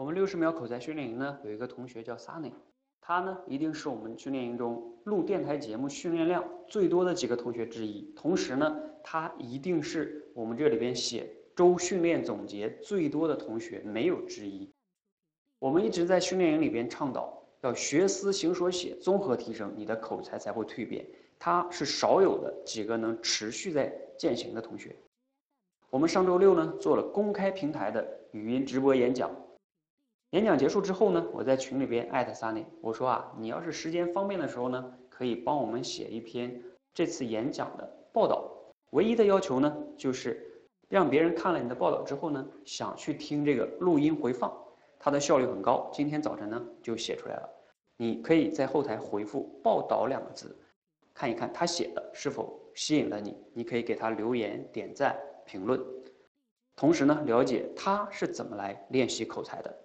我们六十秒口才训练营呢，有一个同学叫 Sunny，他呢一定是我们训练营中录电台节目训练量最多的几个同学之一。同时呢，他一定是我们这里边写周训练总结最多的同学，没有之一。我们一直在训练营里边倡导要学思行说写综合提升，你的口才才会蜕变。他是少有的几个能持续在践行的同学。我们上周六呢做了公开平台的语音直播演讲，演讲结束之后呢，我在群里边艾特 Sunny，我说啊，你要是时间方便的时候呢，可以帮我们写一篇这次演讲的报道。唯一的要求呢，就是让别人看了你的报道之后呢，想去听这个录音回放，它的效率很高。今天早晨呢就写出来了，你可以在后台回复“报道”两个字，看一看他写的是否吸引了你，你可以给他留言点赞。评论，同时呢，了解他是怎么来练习口才的。